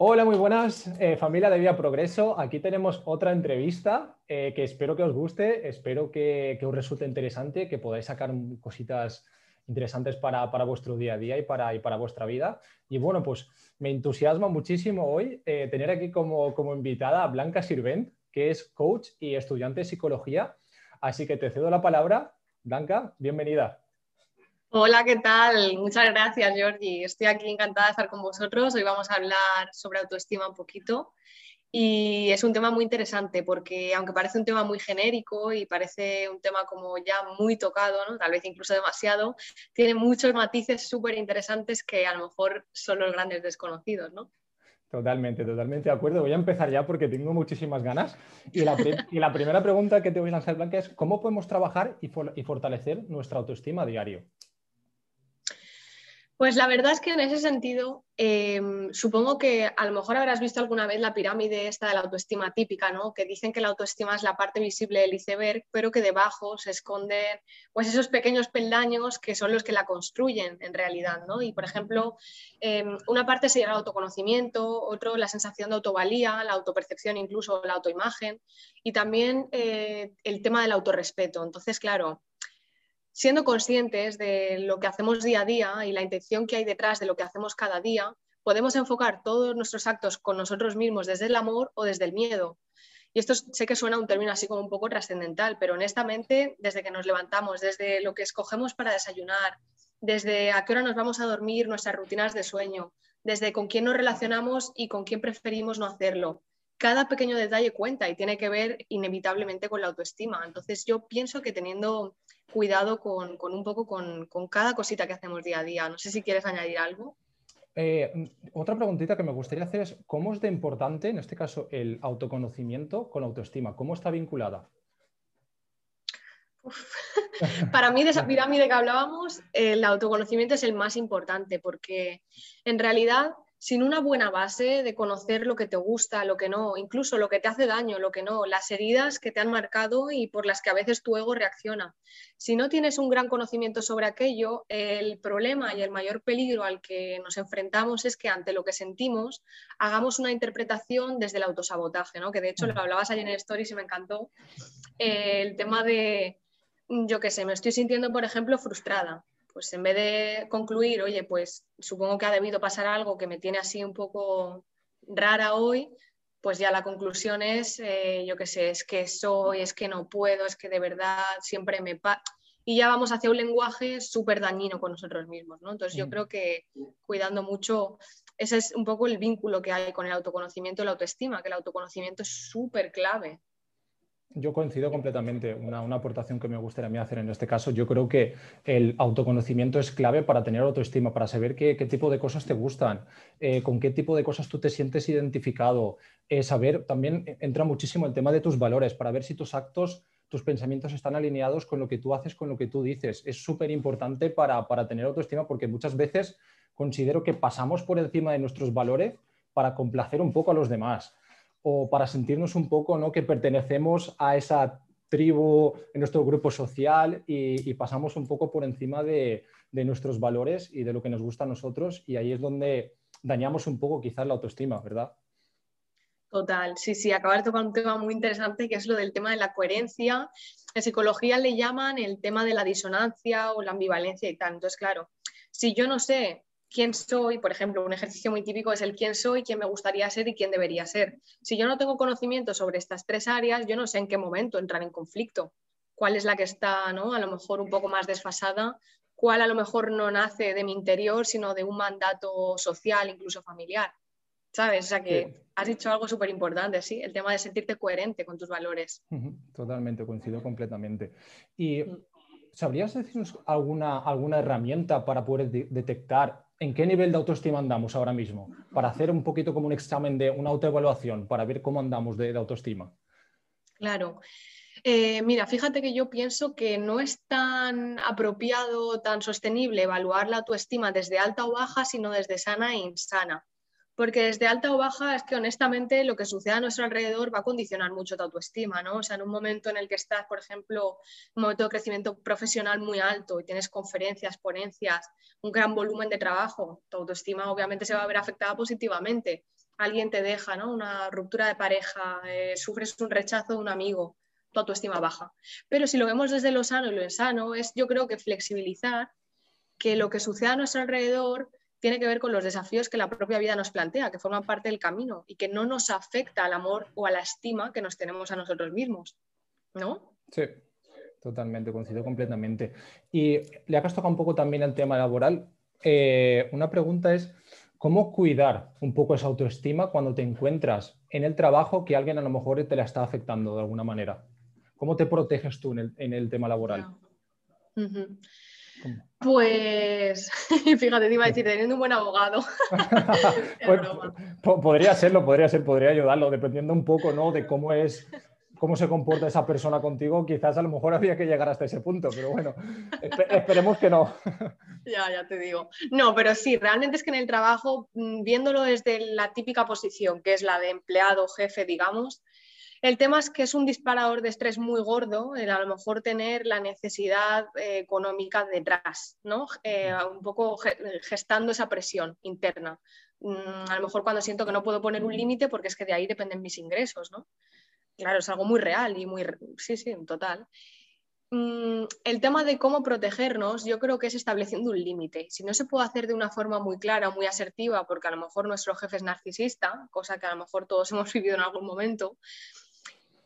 Hola, muy buenas, eh, familia de Vía Progreso. Aquí tenemos otra entrevista eh, que espero que os guste, espero que, os resulte interesante, que podáis sacar cositas interesantes para, vuestro día a día y para, vuestra vida. Y bueno, pues me entusiasma muchísimo hoy eh, tener aquí como, como invitada a Blanca Sirvent, que es coach y estudiante de psicología. Así que te cedo la palabra. Blanca, bienvenida. Hola, ¿qué tal? Muchas gracias, Georgie. Estoy aquí encantada de estar con vosotros. Hoy vamos a hablar sobre autoestima un poquito. Y es un tema muy interesante porque aunque parece un tema muy genérico y parece un tema como ya muy tocado, tal vez incluso demasiado, tiene muchos matices súper interesantes que a lo mejor son los grandes desconocidos. ¿no? Totalmente, totalmente de acuerdo. Voy a empezar ya porque tengo muchísimas ganas. Y la, y la primera pregunta que te voy a lanzar, Blanca, es ¿cómo podemos trabajar y, y fortalecer nuestra autoestima a diario? Pues la verdad es que en ese sentido, em, supongo que a lo mejor habrás visto alguna vez la pirámide esta de la autoestima típica, ¿no? Que dicen que la autoestima es la parte visible del iceberg, pero que debajo se esconden pues esos pequeños peldaños que son los que la construyen en realidad, ¿no? Y por ejemplo, em, una parte sería el autoconocimiento, otro la sensación de autovalía, la autopercepción, incluso la autoimagen, y también eh, el tema del autorrespeto. Entonces, claro, siendo conscientes de lo que hacemos día a día y la intención que hay detrás de lo que hacemos cada día, podemos enfocar todos nuestros actos con nosotros mismos desde el amor o desde el miedo. Y esto sé que suena un término así como un poco trascendental, pero honestamente, desde que nos levantamos, desde lo que escogemos para desayunar, desde a qué hora nos vamos a dormir, nuestras rutinas de sueño, desde con quién nos relacionamos y con quién preferimos no hacerlo. Cada pequeño detalle cuenta y tiene que ver inevitablemente con la autoestima. Entonces yo pienso que teniendo cuidado con, un poco con, cada cosita que hacemos día a día. No sé si quieres añadir algo. Eh, otra preguntita que me gustaría hacer es, ¿cómo es de importante, en este caso, el autoconocimiento con la autoestima? ¿Cómo está vinculada? Para mí, de esa pirámide que hablábamos, el autoconocimiento es el más importante porque en realidad sin una buena base de conocer lo que te gusta, lo que no, incluso lo que te hace daño, lo que no, las heridas que te han marcado y por las que a veces tu ego reacciona. Si no tienes un gran conocimiento sobre aquello, el problema y el mayor peligro al que nos enfrentamos es que ante lo que sentimos hagamos una interpretación desde el autosabotaje, ¿no? que de hecho lo hablabas ayer en Stories y me encantó, eh, el tema de, yo qué sé, me estoy sintiendo, por ejemplo, frustrada pues en vez de concluir, oye, pues supongo que ha debido pasar algo que me tiene así un poco rara hoy, pues ya la conclusión es, eh, yo qué sé, es que soy, es que no puedo, es que de verdad siempre me. Y ya vamos hacia un lenguaje súper dañino con nosotros mismos, ¿no? Entonces yo mm. creo que cuidando mucho, ese es un poco el vínculo que hay con el autoconocimiento y la autoestima, que el autoconocimiento es súper clave. Yo coincido completamente. Una, aportación que me gustaría hacer en este caso, yo creo que el autoconocimiento es clave para tener autoestima, para saber qué, tipo de cosas te gustan, eh, con qué tipo de cosas tú te sientes identificado. Eh, saber, también entra muchísimo el tema de tus valores, para ver si tus actos, tus pensamientos están alineados con lo que tú haces, con lo que tú dices. Es súper importante para, para tener autoestima porque muchas veces considero que pasamos por encima de nuestros valores para complacer un poco a los demás o para sentirnos un poco ¿no? que pertenecemos a esa tribu, en nuestro grupo social y, pasamos un poco por encima de, nuestros valores y de lo que nos gusta a nosotros y ahí es donde dañamos un poco quizás la autoestima, ¿verdad? Total, sí, sí, acabar de tocar un tema muy interesante que es lo del tema de la coherencia. En psicología le llaman el tema de la disonancia o la ambivalencia y tal. Entonces, claro, si yo no sé quién soy, por ejemplo, un ejercicio muy típico es el quién soy, quién me gustaría ser y quién debería ser. Si yo no tengo conocimiento sobre estas tres áreas, yo no sé en qué momento entrar en conflicto, cuál es la que está ¿no? a lo mejor un poco más desfasada, cuál a lo mejor no nace de mi interior, sino de un mandato social, incluso familiar. ¿Sabes? O sea que has dicho algo súper importante, ¿sí? El tema de sentirte coherente con tus valores. Totalmente, coincido completamente. Y mm. ¿sabrías decirnos alguna, alguna herramienta para poder detectar en qué nivel de autoestima andamos ahora mismo, para hacer un poquito como un examen de una autoevaluación, para ver cómo andamos de, autoestima. Claro. Eh, mira, fíjate que yo pienso que no es tan apropiado, tan sostenible evaluar la autoestima desde alta o baja, sino desde sana e insana porque desde alta o baja es que honestamente lo que sucede a nuestro alrededor va a condicionar mucho tu autoestima, ¿no? O sea, en un momento en el que estás, por ejemplo, un momento de crecimiento profesional muy alto y tienes conferencias, ponencias, un gran volumen de trabajo, tu autoestima obviamente se va a ver afectada positivamente. alguien te deja, ¿no? Una ruptura de pareja, eh, sufres un rechazo de un amigo, tu autoestima baja. Pero si lo vemos desde lo sano y lo insano, es yo creo que flexibilizar que lo que sucede a nuestro alrededor tiene que ver con los desafíos que la propia vida nos plantea, que forman parte del camino y que no nos afecta al amor o a la estima que nos tenemos a nosotros mismos, ¿no? Sí, totalmente, coincido completamente. Y le has tocado un poco también el tema laboral. Eh, una pregunta es, ¿Cómo cuidar un poco esa autoestima cuando te encuentras en el trabajo que alguien a lo mejor te la está afectando de alguna manera? ¿Cómo te proteges tú en el, tema laboral? Pues, fíjate, te iba a decir, teniendo un buen abogado. Pues, podría serlo, podría ser, podría ayudarlo, dependiendo un poco ¿no? de cómo es cómo se comporta esa persona contigo, quizás a lo mejor había que llegar hasta ese punto, pero bueno, esperemos que no. Ya, ya te digo. No, pero sí, realmente es que en el trabajo, mm, viéndolo desde la típica posición, que es la de empleado, jefe, digamos, el tema es que es un disparador de estrés muy gordo el a lo mejor tener la necesidad eh, económica detrás, ¿no? Eh, un poco gestando esa presión interna. Mm, a lo mejor cuando siento que no puedo poner un límite porque es que de ahí dependen mis ingresos, ¿no? Claro, es algo muy real y muy, sí, sí, total. Mm, el tema de cómo protegernos, yo creo que es estableciendo un límite. Si no se puede hacer de una forma muy clara, muy asertiva, porque a lo mejor nuestro jefe es narcisista, cosa que a lo mejor todos hemos vivido en algún momento,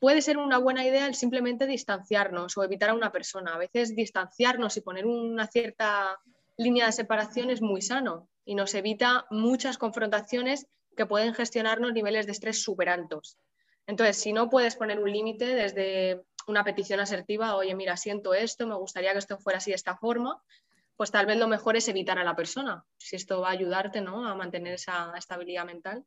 puede ser una buena idea el simplemente distanciarnos o evitar a una persona. A veces distanciarnos y poner una cierta línea de separación es muy sano y nos evita muchas confrontaciones que pueden gestionarnos niveles de estrés súper altos. Entonces, si no puedes poner un límite desde una petición asertiva, oye, mira, siento esto, me gustaría que esto fuera así de esta forma, pues tal vez lo mejor es evitar a la persona, si esto va a ayudarte ¿no? a mantener esa estabilidad mental.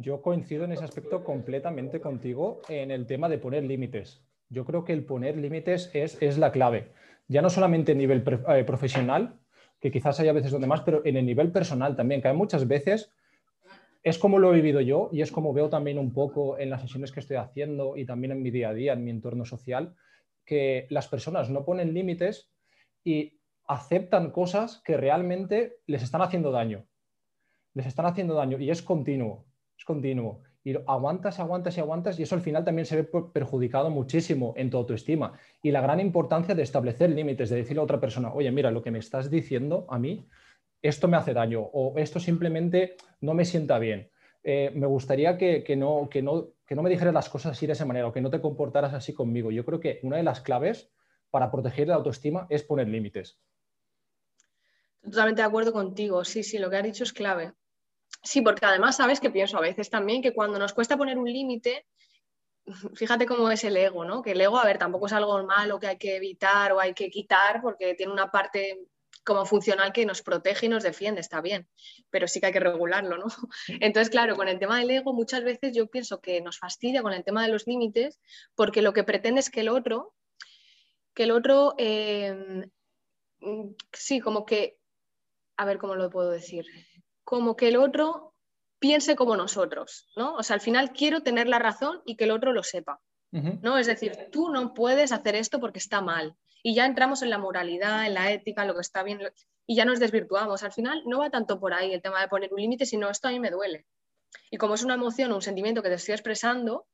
Yo coincido en ese aspecto completamente contigo en el tema de poner límites. Yo creo que el poner límites es, la clave, ya no solamente a nivel eh, profesional, que quizás haya veces donde más, pero en el nivel personal también, que hay muchas veces es como lo he vivido yo y es como veo también un poco en las sesiones que estoy haciendo y también en mi día a día, en mi entorno social, que las personas no ponen límites y aceptan cosas que realmente les están haciendo daño. Les están haciendo daño y es continuo, es continuo. Y aguantas, aguantas y aguantas y eso al final también se ve perjudicado muchísimo en tu autoestima. Y la gran importancia de establecer límites, de decirle a otra persona, oye, mira, lo que me estás diciendo a mí esto me hace daño o esto simplemente no me sienta bien. Eh, me gustaría que, no, que, no, que no me dijeras las cosas así de esa manera o que no te comportaras así conmigo. Yo creo que una de las claves para proteger la autoestima es poner límites. Totalmente de acuerdo contigo. Sí, sí, lo que has dicho es clave. Sí, porque además sabes que pienso a veces también que cuando nos cuesta poner un límite, fíjate cómo es el ego, ¿no? Que el ego, a ver, tampoco es algo malo que hay que evitar o hay que quitar porque tiene una parte como funcional que nos protege y nos defiende, está bien, pero sí que hay que regularlo, ¿no? Entonces, claro, con el tema del ego muchas veces yo pienso que nos fastidia con el tema de los límites porque lo que pretende es que el otro, que el otro, em, sí, como que, a ver cómo lo puedo decir, como que el otro piense como nosotros, ¿no? O sea, al final quiero tener la razón y que el otro lo sepa, ¿no? Es decir, tú no puedes hacer esto porque está mal y ya entramos en la moralidad, en la ética, lo que está bien, y ya nos desvirtuamos. Al final no va tanto por ahí el tema de poner un límite, sino esto a mí me duele. Y como es una emoción o un sentimiento que te estoy expresando,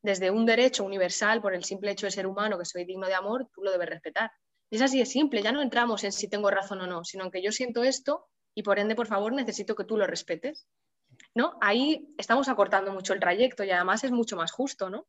desde un derecho universal por el simple hecho de ser humano, que soy digno de amor, tú lo debes respetar. Y es así de simple, ya no entramos en si tengo razón o no, sino que yo siento esto y por ende, por favor, necesito que tú lo respetes. ¿No? Ahí estamos acortando mucho el trayecto y además es mucho más justo, ¿no?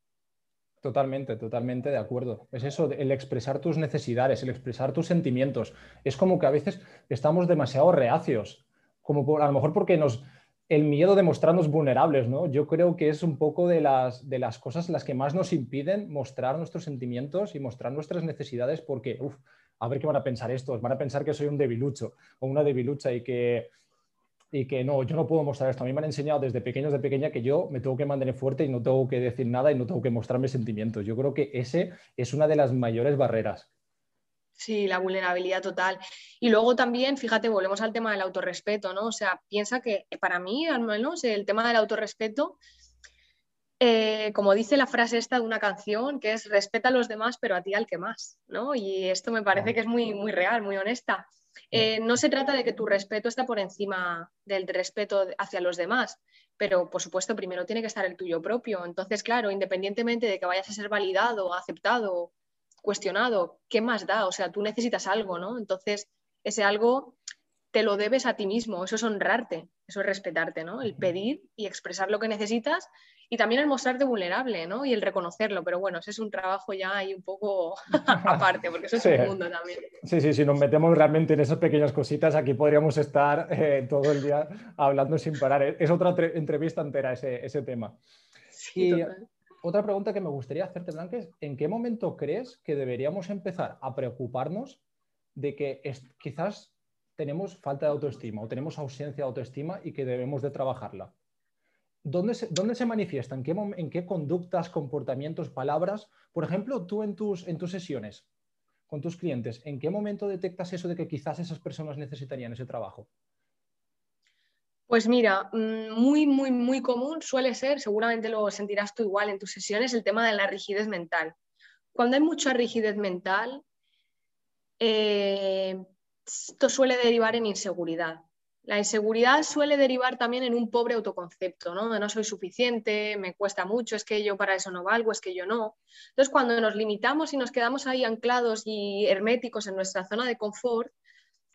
Totalmente, totalmente de acuerdo. Es eso, el expresar tus necesidades, el expresar tus sentimientos. Es como que a veces estamos demasiado reacios, como a lo mejor porque nos, el miedo de mostrarnos vulnerables, ¿no? Yo creo que es un poco de las, de las cosas las que más nos impiden mostrar nuestros sentimientos y mostrar nuestras necesidades porque, uff, a ver qué van a pensar estos, van a pensar que soy un debilucho o una debilucha y que y que no, yo no puedo mostrar esto. A mí me han enseñado desde pequeños, de pequeña, que yo me tengo que mantener fuerte y no tengo que decir nada y no tengo que mostrar mis sentimientos. Yo creo que ese es una de las mayores barreras. Sí, la vulnerabilidad total. Y luego también, fíjate, volvemos al tema del autorrespeto, ¿no? O sea, piensa que para mí, al menos, el tema del autorrespeto, eh, como dice la frase esta de una canción, que es respeta a los demás, pero a ti al que más, ¿no? Y esto me parece que es muy, muy real, muy honesta. Eh, no se trata de que tu respeto esté por encima del respeto hacia los demás, pero por supuesto primero tiene que estar el tuyo propio. Entonces, claro, independientemente de que vayas a ser validado, aceptado, cuestionado, ¿qué más da? O sea, tú necesitas algo, ¿no? Entonces, ese algo te lo debes a ti mismo, eso es honrarte, eso es respetarte, ¿no? El pedir y expresar lo que necesitas y también el mostrarte vulnerable, ¿no? Y el reconocerlo, pero bueno, ese es un trabajo ya ahí un poco aparte, porque eso es un mundo también. Sí, sí, si nos metemos realmente en esas pequeñas cositas, aquí podríamos estar eh, todo el día hablando sin parar. Es otra entrevista entera ese, ese tema. y otra pregunta que me gustaría hacerte, Blanca, es ¿en qué momento crees que deberíamos empezar a preocuparnos de que quizás tenemos falta de autoestima o tenemos ausencia de autoestima y que debemos de trabajarla? ¿Dónde se, dónde se manifiesta? ¿En qué, ¿En qué, conductas, comportamientos, palabras? Por ejemplo, tú en tus, en tus sesiones con tus clientes, ¿en qué momento detectas eso de que quizás esas personas necesitarían ese trabajo? Pues mira, mm, muy, muy, muy común suele ser, seguramente lo sentirás tú igual en tus sesiones, el tema de la rigidez mental. Cuando hay mucha rigidez mental, eh, esto suele derivar en inseguridad. La inseguridad suele derivar también en un pobre autoconcepto, ¿no? De no soy suficiente, me cuesta mucho, es que yo para eso no valgo, es que yo no. Entonces, cuando nos limitamos y nos quedamos ahí anclados y herméticos en nuestra zona de confort,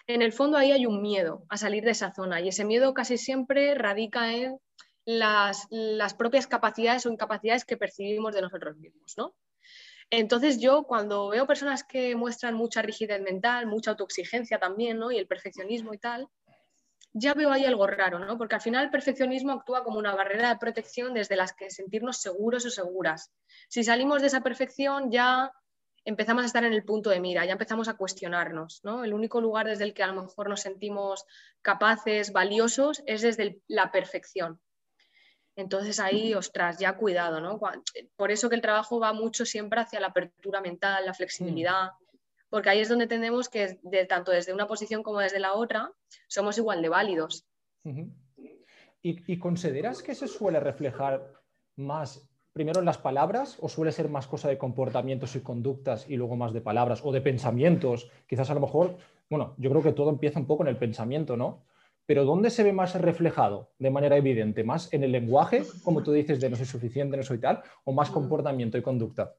en el fondo ahí hay un miedo a salir de esa zona y ese miedo casi siempre radica en las, las propias capacidades o incapacidades que percibimos de nosotros mismos, ¿no? Entonces yo cuando veo personas que muestran mucha rigidez mental, mucha autoexigencia también, ¿no? Y el perfeccionismo y tal, ya veo ahí algo raro, ¿no? Porque al final el perfeccionismo actúa como una barrera de protección desde las que sentirnos seguros o seguras. Si salimos de esa perfección ya empezamos a estar en el punto de mira, ya empezamos a cuestionarnos, ¿no? El único lugar desde el que a lo mejor nos sentimos capaces, valiosos, es desde la perfección. Entonces ahí, ostras, ya cuidado, ¿no? Por eso que el trabajo va mucho siempre hacia la apertura mental, la flexibilidad, porque ahí es donde tenemos que, tanto desde una posición como desde la otra, somos igual de válidos. ¿Y, consideras que se suele reflejar más primero en las palabras o suele ser más cosa de comportamientos y conductas y luego más de palabras o de pensamientos? Quizás a lo mejor, bueno, yo creo que todo empieza un poco en el pensamiento, ¿no? Pero ¿dónde se ve más reflejado de manera evidente? ¿Más en el lenguaje, como tú dices, de no soy suficiente, no soy tal, o más comportamiento y conducta?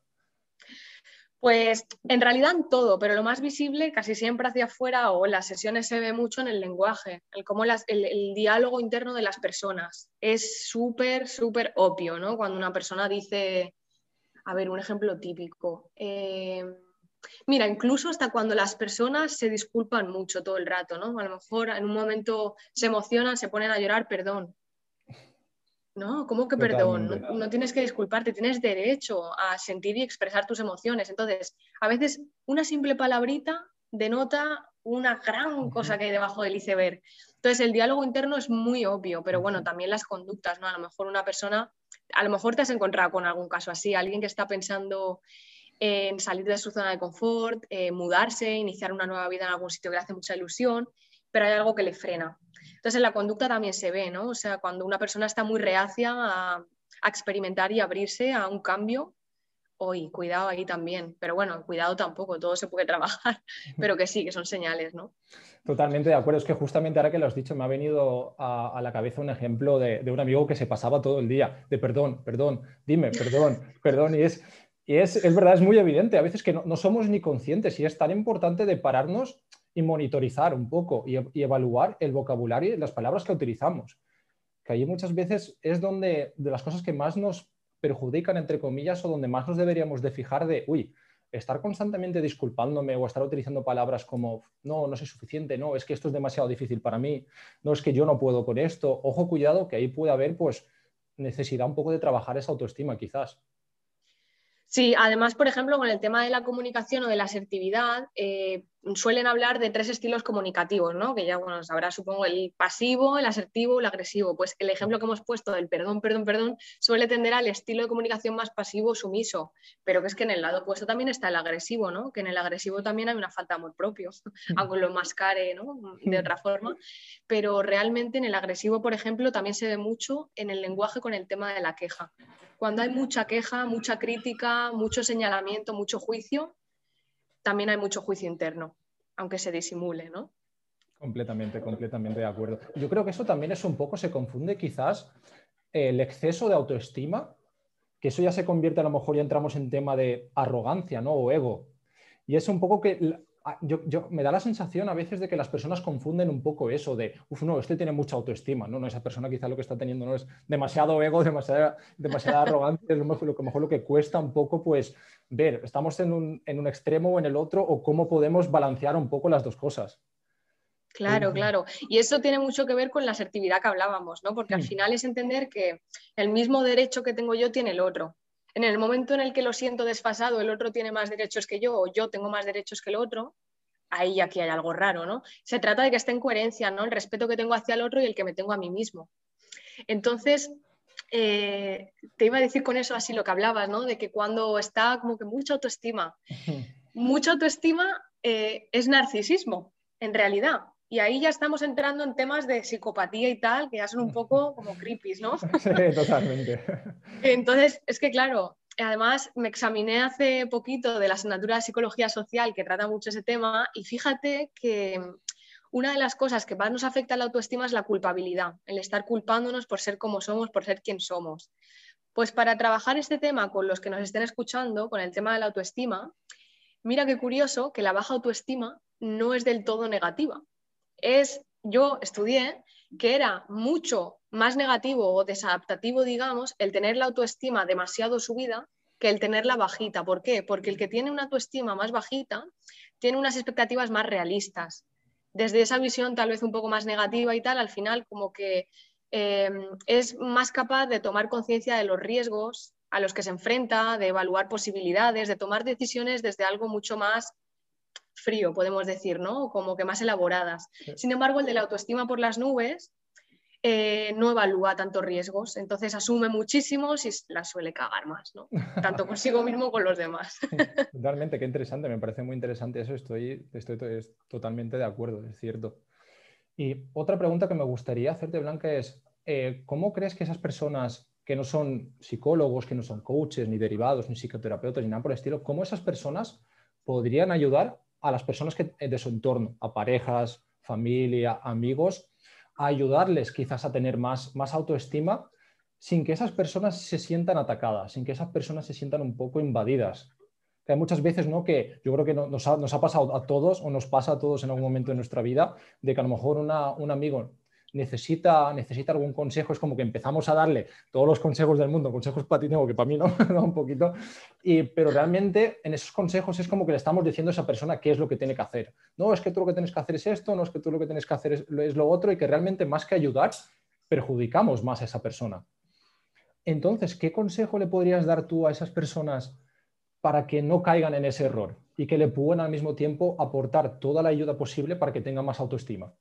Pues en realidad en todo, pero lo más visible casi siempre hacia afuera o en las sesiones se ve mucho en el lenguaje, el cómo el, diálogo interno de las personas. Es súper, súper obvio, ¿no? Cuando una persona dice, a ver, un ejemplo típico. Eh, mira, incluso hasta cuando las personas se disculpan mucho todo el rato, ¿no? A lo mejor en un momento se emocionan, se ponen a llorar, perdón, no, ¿cómo que perdón? No, tienes que disculparte, tienes derecho a sentir y expresar tus emociones. Entonces, a veces una simple palabrita denota una gran cosa que hay debajo del iceberg. Entonces, el diálogo interno es muy obvio, pero bueno, también las conductas, ¿no? A lo mejor una persona, a lo mejor te has encontrado con algún caso así, alguien que está pensando en salir de su zona de confort, eh, mudarse, iniciar una nueva vida en algún sitio que le hace mucha ilusión, pero hay algo que le frena. Entonces, en la conducta también se ve, ¿no? O sea, cuando una persona está muy reacia a, experimentar y abrirse a un cambio, hoy, cuidado ahí también. Pero bueno, cuidado tampoco, todo se puede trabajar, pero que sí, que son señales, ¿no? Totalmente de acuerdo. Es que justamente ahora que lo has dicho, me ha venido a, la cabeza un ejemplo de, un amigo que se pasaba todo el día de perdón, perdón, dime, perdón, perdón. Y es, y es, es verdad, es muy evidente a veces que no, no somos ni conscientes y es tan importante de pararnos y monitorizar un poco y, evaluar el vocabulario y las palabras que utilizamos. Que ahí muchas veces es donde de las cosas que más nos perjudican, entre comillas, o donde más nos deberíamos de fijar de, uy, estar constantemente disculpándome o estar utilizando palabras como, no, no soy suficiente, no, es que esto es demasiado difícil para mí, no, es que yo no puedo con esto. Ojo, cuidado, que ahí puede haber, pues, necesidad un poco de trabajar esa autoestima, quizás. Sí, además, por ejemplo, con el tema de la comunicación o de la asertividad, eh, suelen hablar de tres estilos comunicativos, ¿no? Que ya, bueno, sabrá, supongo, el pasivo, el asertivo, el agresivo. Pues el ejemplo que hemos puesto del perdón, perdón, perdón, suele tender al estilo de comunicación más pasivo, sumiso, pero que es que en el lado opuesto también está el agresivo, ¿no? Que en el agresivo también hay una falta de amor propio, aunque lo mascare, ¿no? De otra forma. Pero realmente en el agresivo, por ejemplo, también se ve mucho en el lenguaje con el tema de la queja cuando hay mucha queja, mucha crítica, mucho señalamiento, mucho juicio, también hay mucho juicio interno, aunque se disimule, ¿no? Completamente, completamente de acuerdo. Yo creo que eso también es un poco, se confunde quizás el exceso de autoestima, que eso ya se convierte a lo mejor ya entramos en tema de arrogancia, ¿no? O ego. Y es un poco que yo, me da la sensación a veces de que las personas confunden un poco eso de, uff, no, este tiene mucha autoestima, no, no, esa persona quizá lo que está teniendo no es demasiado ego, demasiada, demasiada arrogancia, es lo mejor, lo, mejor lo que cuesta un poco, pues, ver, estamos en un, en un extremo o en el otro, o cómo podemos balancear un poco las dos cosas. Claro, claro. Y eso tiene mucho que ver con la asertividad que hablábamos, ¿no? Porque al mm. final es entender que el mismo derecho que tengo yo tiene el otro. En el momento en el que lo siento desfasado, el otro tiene más derechos que yo o yo tengo más derechos que el otro, ahí aquí hay algo raro, ¿no? Se trata de que esté en coherencia, ¿no? El respeto que tengo hacia el otro y el que me tengo a mí mismo. Entonces, eh, te iba a decir con eso así lo que hablabas, ¿no? De que cuando está como que mucha autoestima, mucha autoestima eh, es narcisismo, en realidad. Y ahí ya estamos entrando en temas de psicopatía y tal, que ya son un poco como creepy, ¿no? Sí, totalmente. Entonces, es que claro, además me examiné hace poquito de la asignatura de psicología social que trata mucho ese tema y fíjate que una de las cosas que más nos afecta a la autoestima es la culpabilidad, el estar culpándonos por ser como somos, por ser quien somos. Pues para trabajar este tema con los que nos estén escuchando, con el tema de la autoestima, mira qué curioso que la baja autoestima no es del todo negativa es, yo estudié que era mucho más negativo o desadaptativo, digamos, el tener la autoestima demasiado subida que el tenerla bajita. ¿Por qué? Porque el que tiene una autoestima más bajita tiene unas expectativas más realistas. Desde esa visión tal vez un poco más negativa y tal, al final como que eh, es más capaz de tomar conciencia de los riesgos a los que se enfrenta, de evaluar posibilidades, de tomar decisiones desde algo mucho más frío, podemos decir, ¿no? Como que más elaboradas. Sin embargo, el de la autoestima por las nubes eh, no evalúa tantos riesgos, entonces asume muchísimos y la suele cagar más, ¿no? Tanto consigo mismo como con los demás. Totalmente, qué interesante, me parece muy interesante eso, estoy, estoy totalmente de acuerdo, es cierto. Y otra pregunta que me gustaría hacerte, Blanca, es, eh, ¿cómo crees que esas personas que no son psicólogos, que no son coaches, ni derivados, ni psicoterapeutas, ni nada por el estilo, cómo esas personas podrían ayudar a las personas que, eh, de su entorno, a parejas, familia, amigos, a ayudarles quizás a tener más, más autoestima sin que esas personas se sientan atacadas, sin que esas personas se sientan un poco invadidas. Que muchas veces ¿no? que yo creo que nos ha, nos ha, pasado a todos o nos pasa a todos en algún momento de nuestra vida, de que a lo mejor una, un amigo necesita, necesita algún consejo, es como que empezamos a darle todos los consejos del mundo, consejos para ti tengo que para mí no, un poquito, y, pero realmente en esos consejos es como que le estamos diciendo a esa persona qué es lo que tiene que hacer. No, es que tú lo que tienes que hacer es esto, no es que tú lo que tienes que hacer es, es lo otro, y que realmente más que ayudar, perjudicamos más a esa persona. Entonces, ¿qué consejo le podrías dar tú a esas personas para que no caigan en ese error y que le puedan al mismo tiempo aportar toda la ayuda posible para que tengan más autoestima?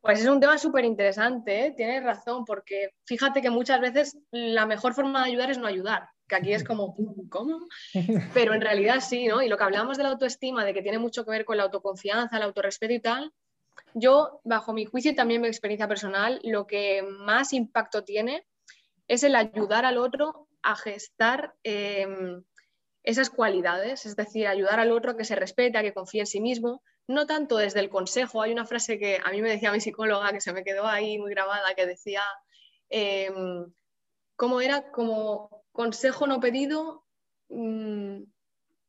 Pues es un tema súper interesante, ¿eh? tienes razón, porque fíjate que muchas veces la mejor forma de ayudar es no ayudar, que aquí es como, ¿cómo? Pero en realidad sí, ¿no? Y lo que hablamos de la autoestima, de que tiene mucho que ver con la autoconfianza, el autorrespeto y tal, yo, bajo mi juicio y también mi experiencia personal, lo que más impacto tiene es el ayudar al otro a gestar em, esas cualidades, es decir, ayudar al otro a que se respete, a que confíe en sí mismo, no tanto desde el consejo, hay una frase que a mí me decía mi psicóloga que se me quedó ahí muy grabada, que decía, em, ¿cómo era? Como consejo no pedido, mm,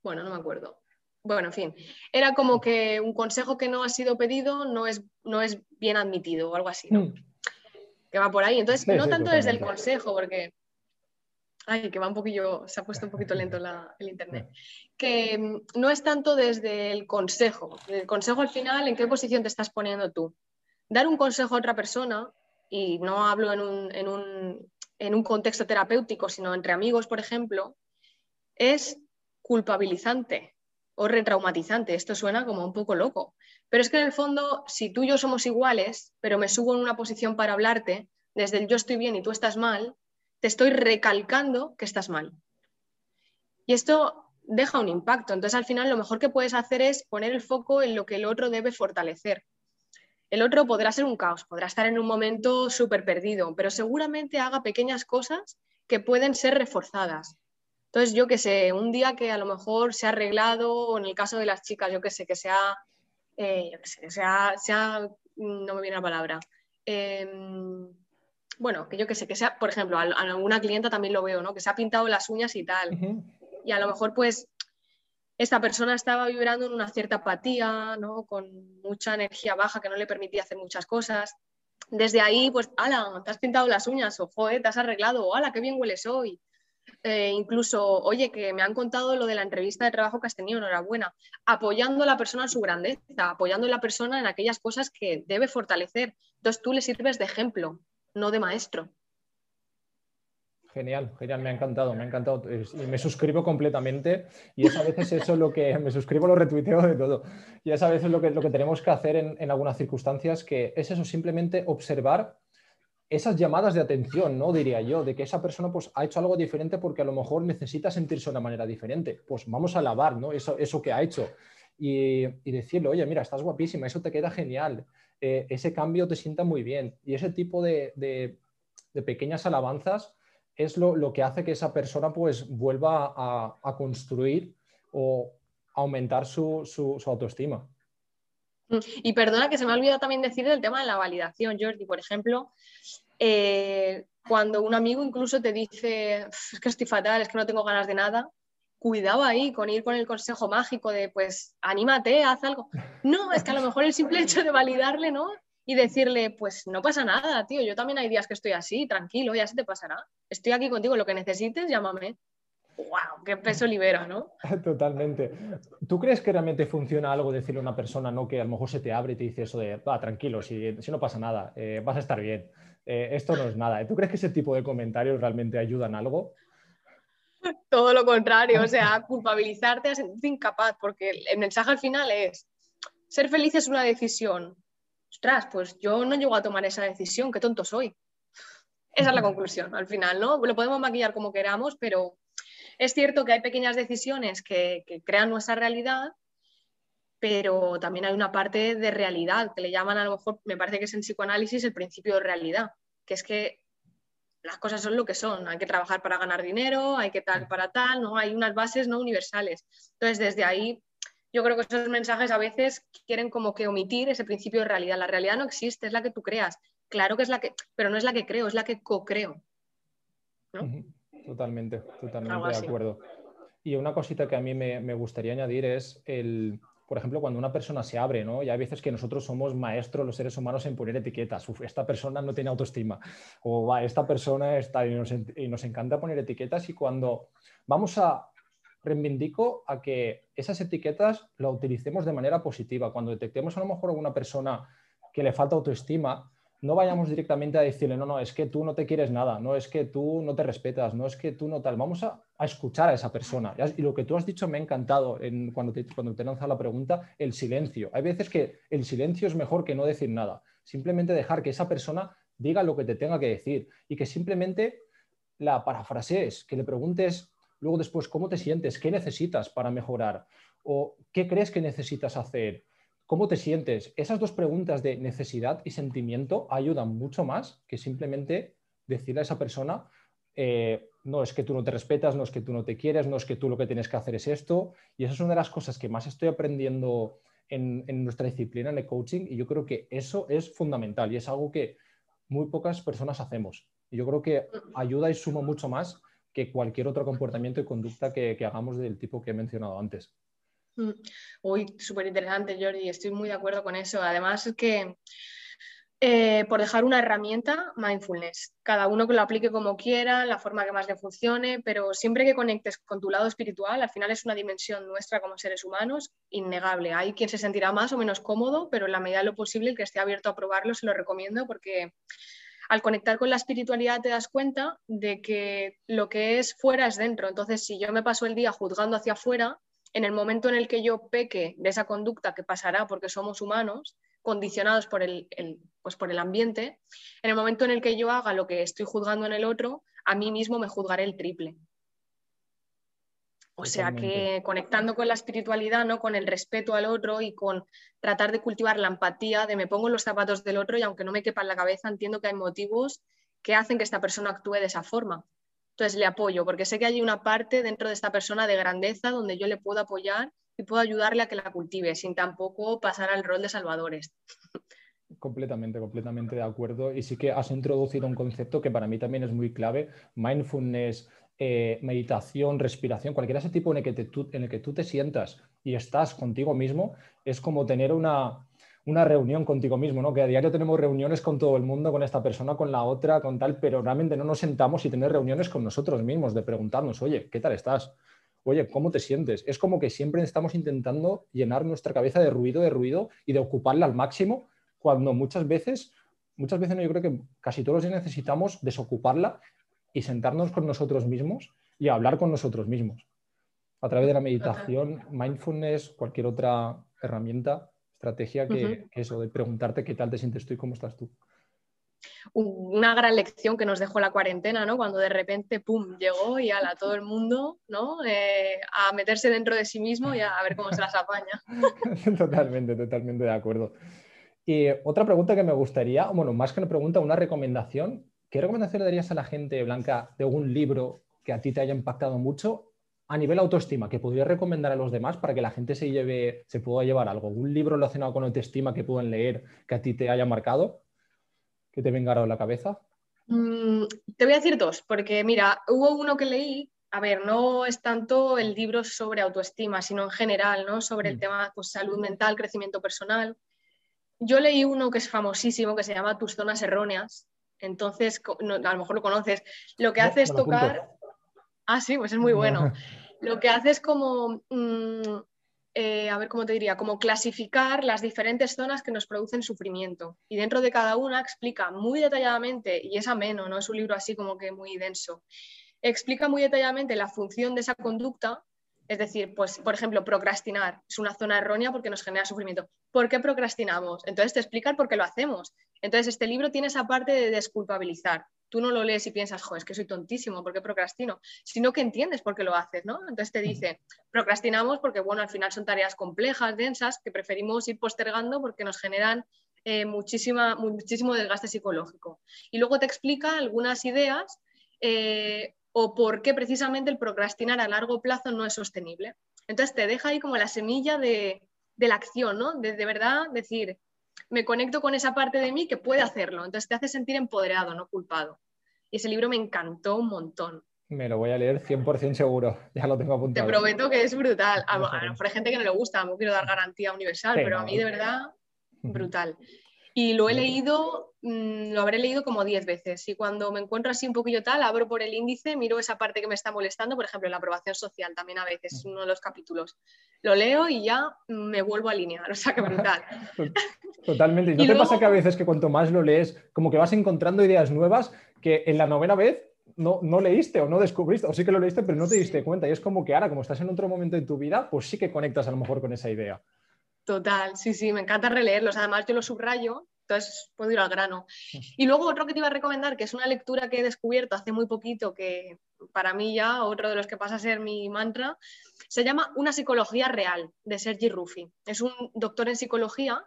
bueno, no me acuerdo. Bueno, en fin, era como que un consejo que no ha sido pedido no es, no es bien admitido o algo así, ¿no? Mm. Que va por ahí. Entonces, no tanto desde el consejo, porque Ay, que va un poquillo, se ha puesto un poquito lento el internet. Que mm, no es tanto desde el consejo. El consejo al final, ¿en qué posición te estás poniendo tú? Dar un consejo a otra persona, y no hablo en un, en un, en un contexto terapéutico, sino entre amigos, por ejemplo, es culpabilizante o retraumatizante. Esto suena como un poco loco. Pero es que en el fondo, si tú y yo somos iguales, pero me subo en una posición para hablarte, desde el yo estoy bien y tú estás mal, te estoy recalcando que estás mal. Y esto deja un impacto. Entonces, al final, lo mejor que puedes hacer es poner el foco en lo que el otro debe fortalecer. El otro podrá ser un caos, podrá estar en un momento súper perdido, pero seguramente haga pequeñas cosas que pueden ser reforzadas. Entonces, yo que sé, un día que a lo mejor se ha arreglado, o en el caso de las chicas, yo que sé, que se ha eh, sea, no me viene la palabra. Em, bueno, que yo que sé, que sea, por ejemplo, a, alguna clienta también lo veo, ¿no? Que se ha pintado las uñas y tal. Y a lo mejor, pues, esta persona estaba vibrando en una cierta apatía, ¿no? Con mucha energía baja que no le permitía hacer muchas cosas. Desde ahí, pues, ala, te has pintado las uñas, o joder, te has arreglado, o ala, qué bien hueles hoy. Eh, incluso, oye, que me han contado lo de la entrevista de trabajo que has tenido, enhorabuena, apoyando a la persona en su grandeza, apoyando a la persona en aquellas cosas que debe fortalecer. Entonces tú le sirves de ejemplo, no de maestro. Genial, genial, me ha encantado, me ha encantado. Y me suscribo completamente. Y es a veces eso lo que me suscribo, lo retuiteo de todo. Y es a veces lo que, lo que tenemos que hacer en, en algunas circunstancias, que es eso, simplemente observar esas llamadas de atención, ¿no? Diría yo, de que esa persona pues, ha hecho algo diferente porque a lo mejor necesita sentirse de una manera diferente. Pues vamos a alabar, ¿no? Eso, eso que ha hecho. Y, decirle, oye, mira, estás guapísima, eso te queda genial, eh, ese cambio te sienta muy bien. Y ese tipo de, pequeñas alabanzas es lo, que hace que esa persona pues vuelva a, construir o aumentar su, autoestima. Y perdona que se me ha olvidado también decir el tema de la validación, Jordi. Por ejemplo, eh, cuando un amigo incluso te dice, es que estoy fatal, es que no tengo ganas de nada, cuidado ahí con ir con el consejo mágico de, pues, anímate, haz algo. No, es que a lo mejor el simple hecho de validarle, ¿no? Y decirle, pues no pasa nada, tío, yo también hay días que estoy así, tranquilo, ya se te pasará. Estoy aquí contigo, lo que necesites, llámame. ¡Wow! ¡Qué peso libera, ¿no? Totalmente. ¿Tú crees que realmente funciona algo decirle a una persona ¿no? que a lo mejor se te abre y te dice eso de, va, tranquilo, si, no pasa nada, eh, vas a estar bien, eh, esto no es nada? ¿Tú crees que ese tipo de comentarios realmente ayudan algo? Todo lo contrario, o sea, culpabilizarte a sentirte incapaz, porque el mensaje al final es, ser feliz es una decisión. Ostras, pues yo no llego a tomar esa decisión, qué tonto soy. Esa es la conclusión al final, ¿no? Lo podemos maquillar como queramos, pero es cierto que hay pequeñas decisiones que, crean nuestra realidad, pero también hay una parte de realidad que le llaman a lo mejor, me parece que es en psicoanálisis el principio de realidad, que es que las cosas son lo que son, hay que trabajar para ganar dinero, hay que tal para tal, ¿no? Hay unas bases no universales. Entonces, desde ahí, yo creo que esos mensajes a veces quieren como que omitir ese principio de realidad. La realidad no existe, es la que tú creas. Claro que es la que, pero no es la que creo, es la que co-creo. ¿no? Totalmente, totalmente de acuerdo. Y una cosita que a mí me, gustaría añadir es el, por ejemplo, cuando una persona se abre, ¿no? Y hay veces que nosotros somos maestros, los seres humanos, en poner etiquetas. esta persona no tiene autoestima. O va, esta persona está. Y nos, y nos encanta poner etiquetas. Y cuando vamos a. Reivindico a que esas etiquetas las utilicemos de manera positiva. Cuando detectemos a lo mejor alguna persona que le falta autoestima, no vayamos directamente a decirle, no, no, es que tú no te quieres nada, no es que tú no te respetas, no es que tú no tal. Vamos a, escuchar a esa persona. Y lo que tú has dicho me ha encantado en, cuando, te, cuando te la pregunta, el silencio. Hay veces que el silencio es mejor que no decir nada. Simplemente dejar que esa persona diga lo que te tenga que decir y que simplemente la parafrasees, que le preguntes luego después cómo te sientes, qué necesitas para mejorar o qué crees que necesitas hacer ¿Cómo te sientes? Esas dos preguntas de necesidad y sentimiento ayudan mucho más que simplemente decirle a esa persona, eh, no es que tú no te respetas, no es que tú no te quieres, no es que tú lo que tienes que hacer es esto. Y esa es una de las cosas que más estoy aprendiendo en, nuestra disciplina, en el coaching, y yo creo que eso es fundamental y es algo que muy pocas personas hacemos. Y yo creo que ayuda y suma mucho más que cualquier otro comportamiento y conducta que hagamos del tipo que he mencionado antes. Mm. Uy, súper interesante, Jordi, estoy muy de acuerdo con eso. Además, es que eh, por dejar una herramienta, mindfulness. Cada uno que lo aplique como quiera, la forma que más le funcione, pero siempre que conectes con tu lado espiritual, al final es una dimensión nuestra como seres humanos innegable. Hay quien se sentirá más o menos cómodo, pero en la medida de lo posible, el que esté abierto a probarlo, se lo recomiendo porque al conectar con la espiritualidad te das cuenta de que lo que es fuera es dentro. Entonces, si yo me paso el día juzgando hacia afuera, en el momento en el que yo peque de esa conducta que pasará porque somos humanos, condicionados por el, pues por el ambiente, en el momento en el que yo haga lo que estoy juzgando en el otro, a mí mismo me juzgaré el triple. O sea que conectando con la espiritualidad, ¿no? con el respeto al otro y con tratar de cultivar la empatía, de me pongo en los zapatos del otro y aunque no me quepa en la cabeza, entiendo que hay motivos que hacen que esta persona actúe de esa forma. Entonces le apoyo, porque sé que hay una parte dentro de esta persona de grandeza donde yo le puedo apoyar y puedo ayudarle a que la cultive sin tampoco pasar al rol de salvadores. Completamente, completamente de acuerdo. Y sí que has introducido un concepto que para mí también es muy clave, mindfulness, eh, meditación, respiración, cualquier ese tipo en el, que te, en el que tú te sientas y estás contigo mismo, es como tener una, una reunión contigo mismo, ¿no? Que a diario tenemos reuniones con todo el mundo, con esta persona, con la otra, con tal, pero realmente no nos sentamos y tener reuniones con nosotros mismos, de preguntarnos, oye, ¿qué tal estás? Oye, ¿cómo te sientes? Es como que siempre estamos intentando llenar nuestra cabeza de ruido, de ruido y de ocuparla al máximo, cuando muchas veces, muchas veces no, yo creo que casi todos los días necesitamos desocuparla y sentarnos con nosotros mismos y hablar con nosotros mismos. A través de la meditación, mindfulness, cualquier otra herramienta, estrategia que, eso, de preguntarte qué tal te sientes tú y cómo estás tú. Una gran lección que nos dejó la cuarentena, ¿no? Cuando de repente, ¡pum!, llegó y a todo el mundo, ¿no? Eh, a meterse dentro de sí mismo y a, ver cómo se las apaña. totalmente, totalmente de acuerdo. Y otra pregunta que me gustaría, bueno, más que una pregunta, una recomendación. ¿Qué recomendación le darías a la gente, Blanca, de algún libro que a ti te haya impactado mucho a nivel autoestima, que podría recomendar a los demás para que la gente se lleve, se pueda llevar algo? ¿Un libro relacionado con autoestima que puedan leer que a ti te haya marcado? ¿Que te venga ahora a la cabeza? Mm, te voy a decir dos, porque mira, hubo uno que leí, a ver, no es tanto el libro sobre autoestima, sino en general, ¿no? Sobre el mm. tema pues, salud mental, crecimiento personal. Yo leí uno que es famosísimo, que se llama Tus zonas erróneas. Entonces, a lo mejor lo conoces. Lo que hace es tocar... Ah, sí, pues es muy bueno. lo que hace es como, mm, eh, a ver cómo te diría, como clasificar las diferentes zonas que nos producen sufrimiento. Y dentro de cada una explica muy detalladamente, y es ameno, no es un libro así como que muy denso, explica muy detalladamente la función de esa conducta. Es decir, pues, por ejemplo, procrastinar es una zona errónea porque nos genera sufrimiento. ¿Por qué procrastinamos? Entonces te explica por qué lo hacemos. Entonces, este libro tiene esa parte de desculpabilizar tú no lo lees y piensas, joder, es que soy tontísimo, ¿por qué procrastino? Sino que entiendes por qué lo haces, ¿no? Entonces te dice, procrastinamos porque, bueno, al final son tareas complejas, densas, que preferimos ir postergando porque nos generan eh, muchísima, muchísimo desgaste psicológico. Y luego te explica algunas ideas eh, o por qué precisamente el procrastinar a largo plazo no es sostenible. Entonces te deja ahí como la semilla de, la acción, ¿no? De, de verdad decir, me conecto con esa parte de mí que puede hacerlo. Entonces te hace sentir empoderado, no culpado. Y ese libro me encantó un montón. Me lo voy a leer 100% seguro, ya lo tengo apuntado. Te prometo que es brutal. A, lo mejor hay gente que no le gusta, no quiero dar garantía universal, pero a mí de verdad, brutal. Y lo he leído, mm, lo habré leído como 10 veces. Y cuando me encuentro así un poquillo tal, abro por el índice, miro esa parte que me está molestando, por ejemplo, la aprobación social también a veces, es uno de los capítulos. Lo leo y ya me vuelvo a alinear, o sea que brutal. Totalmente. ¿Y no te pasa que a veces que cuanto más lo lees, como que vas encontrando ideas nuevas que en la novena vez no, no, leíste o no descubriste, o sí que lo leíste, pero no te diste cuenta. Y es como que ahora, como estás en otro momento de tu vida, pues sí que conectas a lo mejor con esa idea. Total, sí, sí, me encanta releerlos. Además, yo los subrayo, entonces puedo ir al grano. Y luego otro que te iba a recomendar, que es una lectura que he descubierto hace muy poquito, que para mí ya, otro de los que pasa a ser mi mantra, se llama Una psicología real, de Sergi Ruffi. Es un doctor en psicología,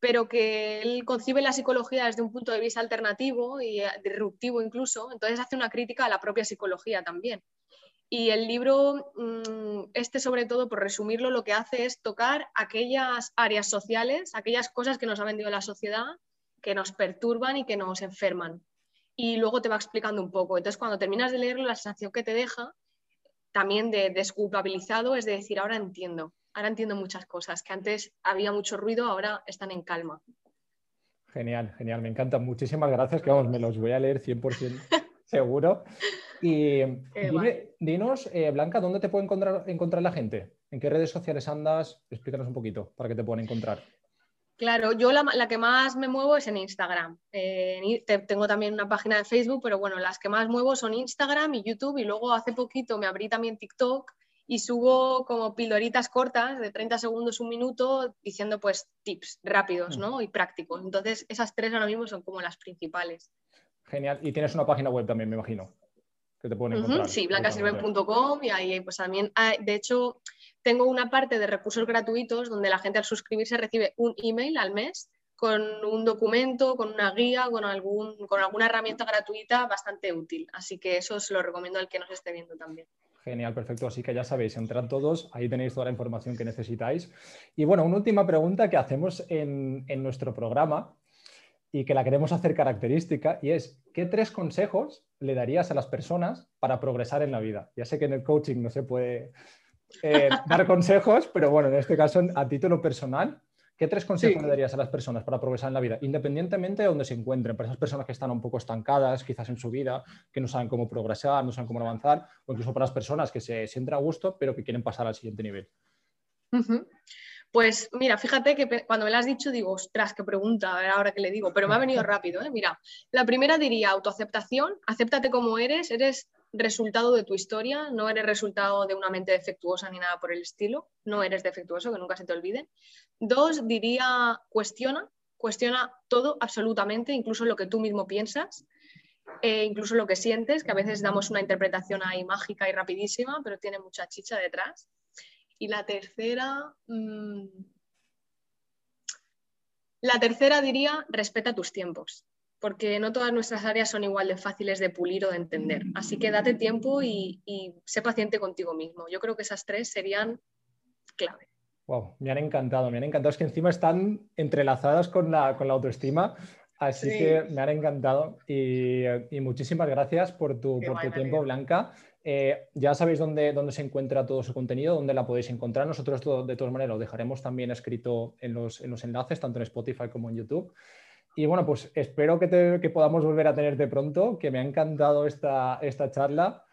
pero que él concibe la psicología desde un punto de vista alternativo y disruptivo incluso, entonces hace una crítica a la propia psicología también. Y el libro, mm, este sobre todo, por resumirlo, lo que hace es tocar aquellas áreas sociales, aquellas cosas que nos ha vendido la sociedad, que nos perturban y que nos enferman. Y luego te va explicando un poco. Entonces, cuando terminas de leerlo, la sensación que te deja, también de desculpabilizado, es de decir, ahora entiendo, ahora entiendo muchas cosas, que antes había mucho ruido, ahora están en calma. Genial, genial, me encanta. Muchísimas gracias, que vamos, me los voy a leer 100% seguro. Y dinos, eh, Blanca, ¿dónde te puede encontrar, encontrar la gente? ¿En qué redes sociales andas? Explícanos un poquito para que te puedan encontrar. Claro, yo la, que más me muevo es en Instagram. Eh, tengo también una página de Facebook, pero bueno, las que más muevo son Instagram y YouTube. Y luego hace poquito me abrí también TikTok y subo como pildoritas cortas de 30 segundos, un minuto, diciendo pues tips rápidos ¿no? y prácticos. Entonces, esas tres ahora mismo son como las principales. Genial. Y tienes una página web también, me imagino que te pueden encontrar. sí, blancasirven.com y ahí pues también, de hecho, tengo una parte de recursos gratuitos donde la gente al suscribirse recibe un email al mes con un documento, con una guía, con, algún, con alguna herramienta gratuita bastante útil. Así que eso os lo recomiendo al que nos esté viendo también. Genial, perfecto. Así que ya sabéis, entrad todos, ahí tenéis toda la información que necesitáis. Y bueno, una última pregunta que hacemos en, nuestro programa y que la queremos hacer característica y es, ¿qué tres consejos le darías a las personas para progresar en la vida? Ya sé que en el coaching no se puede eh, dar consejos, pero bueno, en este caso a título personal, ¿Qué tres consejos le darías a las personas para progresar en la vida, independientemente de donde se encuentren? Para esas personas que están un poco estancadas, quizás en su vida, que no saben cómo progresar, no saben cómo avanzar, o incluso para las personas que se sienten a gusto, pero que quieren pasar al siguiente nivel. Pues mira, fíjate que cuando me lo has dicho digo, ostras, qué pregunta, a ver ahora qué le digo, pero me ha venido rápido. ¿eh? Mira, la primera diría autoaceptación, acéptate como eres, eres resultado de tu historia, no eres resultado de una mente defectuosa ni nada por el estilo, no eres defectuoso, que nunca se te olvide. Dos, diría, cuestiona, cuestiona todo absolutamente, incluso lo que tú mismo piensas, e incluso lo que sientes, que a veces damos una interpretación ahí mágica y rapidísima, pero tiene mucha chicha detrás. Y la tercera, mm, la tercera diría, respeta tus tiempos porque no todas nuestras áreas son igual de fáciles de pulir o de entender. Así que date tiempo y, sé paciente contigo mismo. Yo creo que esas tres serían clave. Wow, me han encantado, me han encantado. Es que encima están entrelazadas con la, autoestima. Así que me han encantado y, muchísimas gracias por tu, tiempo, Blanca. Eh, ya sabéis dónde, dónde, se encuentra todo su contenido, dónde la podéis encontrar. Nosotros de todas maneras lo dejaremos también escrito en los, en los enlaces, tanto en Spotify como en YouTube. Y bueno, pues espero que, podamos volver a tenerte pronto, que me ha encantado esta, esta charla.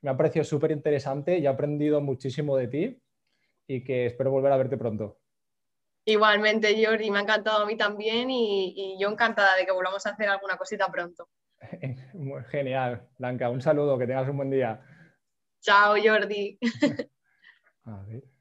Me ha parecido súper interesante y he aprendido muchísimo de ti y que espero volver a verte pronto. Igualmente, Jordi, me ha encantado a mí también y, y yo encantada de que volvamos a hacer alguna cosita pronto. Genial, Blanca. Un saludo, que tengas un buen día. Chao, Jordi. a ver.